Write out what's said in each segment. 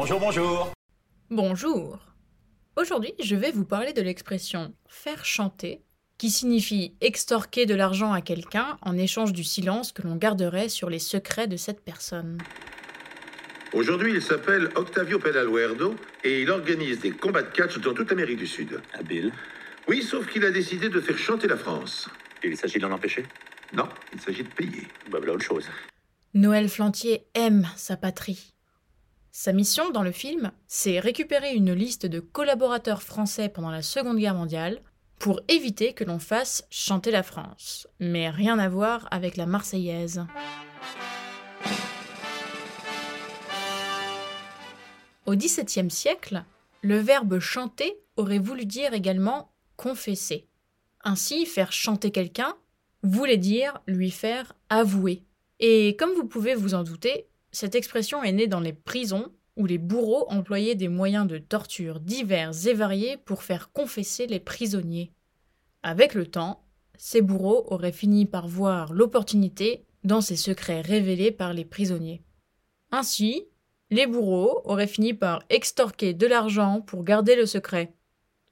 Bonjour, bonjour. Bonjour. Aujourd'hui, je vais vous parler de l'expression faire chanter, qui signifie extorquer de l'argent à quelqu'un en échange du silence que l'on garderait sur les secrets de cette personne. Aujourd'hui, il s'appelle Octavio Pedaluerdo et il organise des combats de catch dans toute l'Amérique du Sud. Habile. Oui, sauf qu'il a décidé de faire chanter la France. Il s'agit d'en empêcher? Non, il s'agit de payer. Bah voilà autre chose. Noël Flantier aime sa patrie. Sa mission dans le film, c'est récupérer une liste de collaborateurs français pendant la Seconde Guerre mondiale pour éviter que l'on fasse chanter la France. Mais rien à voir avec la Marseillaise. Au XVIIe siècle, le verbe chanter aurait voulu dire également confesser. Ainsi, faire chanter quelqu'un voulait dire lui faire avouer. Et comme vous pouvez vous en douter, cette expression est née dans les prisons où les bourreaux employaient des moyens de torture divers et variés pour faire confesser les prisonniers. Avec le temps, ces bourreaux auraient fini par voir l'opportunité dans ces secrets révélés par les prisonniers. Ainsi, les bourreaux auraient fini par extorquer de l'argent pour garder le secret.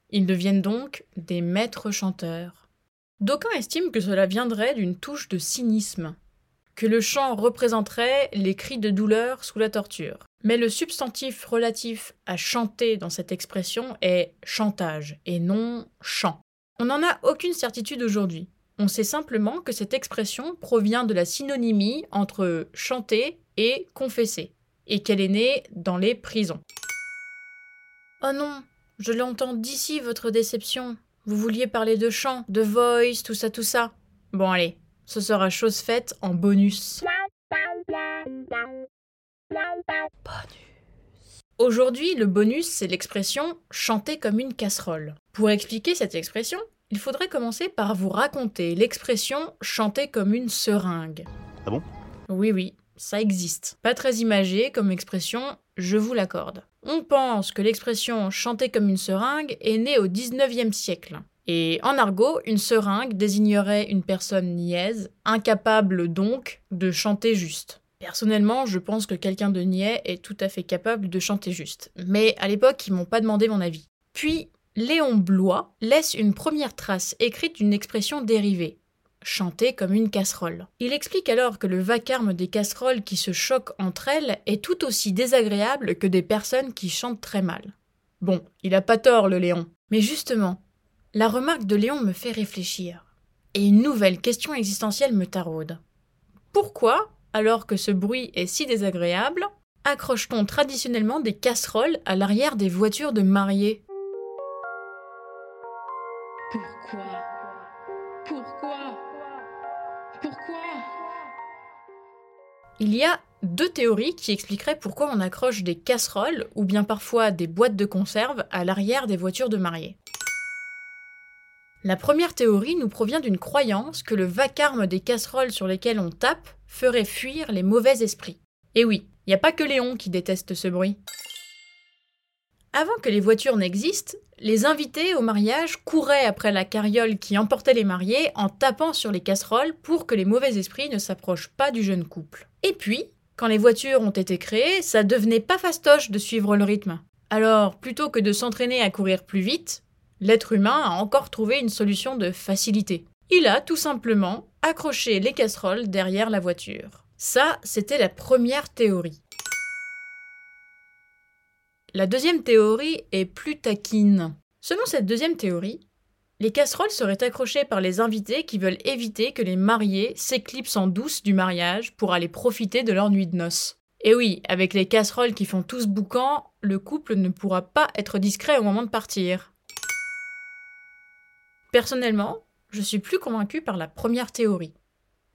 Ils deviennent donc des maîtres chanteurs. D'aucuns estiment que cela viendrait d'une touche de cynisme, que le chant représenterait les cris de douleur sous la torture. Mais le substantif relatif à chanter dans cette expression est chantage et non chant. On n'en a aucune certitude aujourd'hui. On sait simplement que cette expression provient de la synonymie entre chanter et confesser, et qu'elle est née dans les prisons. Oh non, je l'entends d'ici votre déception. Vous vouliez parler de chant, de voice, tout ça, tout ça. Bon allez, ce sera chose faite en bonus. Aujourd'hui, le bonus, c'est l'expression chanter comme une casserole. Pour expliquer cette expression, il faudrait commencer par vous raconter l'expression chanter comme une seringue. Ah bon? Oui, oui, ça existe. Pas très imagé comme expression, je vous l'accorde. On pense que l'expression chanter comme une seringue est née au 19e siècle. Et en argot, une seringue désignerait une personne niaise, incapable donc de chanter juste. Personnellement, je pense que quelqu'un de niais est tout à fait capable de chanter juste. Mais à l'époque, ils m'ont pas demandé mon avis. Puis, Léon Blois laisse une première trace écrite d'une expression dérivée chanter comme une casserole. Il explique alors que le vacarme des casseroles qui se choquent entre elles est tout aussi désagréable que des personnes qui chantent très mal. Bon, il a pas tort, le Léon. Mais justement, la remarque de Léon me fait réfléchir. Et une nouvelle question existentielle me taraude. Pourquoi, alors que ce bruit est si désagréable, accroche-t-on traditionnellement des casseroles à l'arrière des voitures de mariés? Pourquoi? Pourquoi? Pourquoi? Il y a deux théories qui expliqueraient pourquoi on accroche des casseroles ou bien parfois des boîtes de conserve à l'arrière des voitures de mariés. La première théorie nous provient d'une croyance que le vacarme des casseroles sur lesquelles on tape ferait fuir les mauvais esprits. Et oui, il n'y a pas que Léon qui déteste ce bruit. Avant que les voitures n'existent, les invités au mariage couraient après la carriole qui emportait les mariés en tapant sur les casseroles pour que les mauvais esprits ne s'approchent pas du jeune couple. Et puis, quand les voitures ont été créées, ça devenait pas fastoche de suivre le rythme. Alors, plutôt que de s'entraîner à courir plus vite, l'être humain a encore trouvé une solution de facilité. Il a tout simplement accroché les casseroles derrière la voiture. Ça, c'était la première théorie. La deuxième théorie est plus taquine. Selon cette deuxième théorie, les casseroles seraient accrochées par les invités qui veulent éviter que les mariés s'éclipsent en douce du mariage pour aller profiter de leur nuit de noces. Et oui, avec les casseroles qui font tous boucan, le couple ne pourra pas être discret au moment de partir. Personnellement, je suis plus convaincue par la première théorie.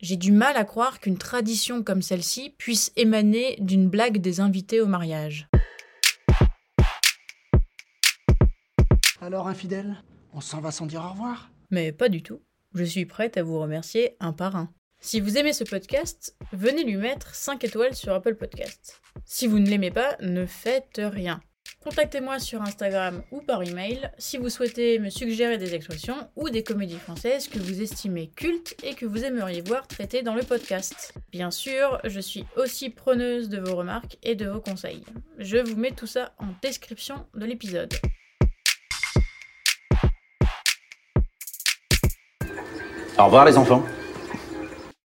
J'ai du mal à croire qu'une tradition comme celle-ci puisse émaner d'une blague des invités au mariage. Alors, infidèle, on s'en va sans dire au revoir? Mais pas du tout. Je suis prête à vous remercier un par un. Si vous aimez ce podcast, venez lui mettre 5 étoiles sur Apple Podcast. Si vous ne l'aimez pas, ne faites rien. Contactez-moi sur Instagram ou par email si vous souhaitez me suggérer des expressions ou des comédies françaises que vous estimez cultes et que vous aimeriez voir traitées dans le podcast. Bien sûr, je suis aussi preneuse de vos remarques et de vos conseils. Je vous mets tout ça en description de l'épisode. Au revoir les enfants.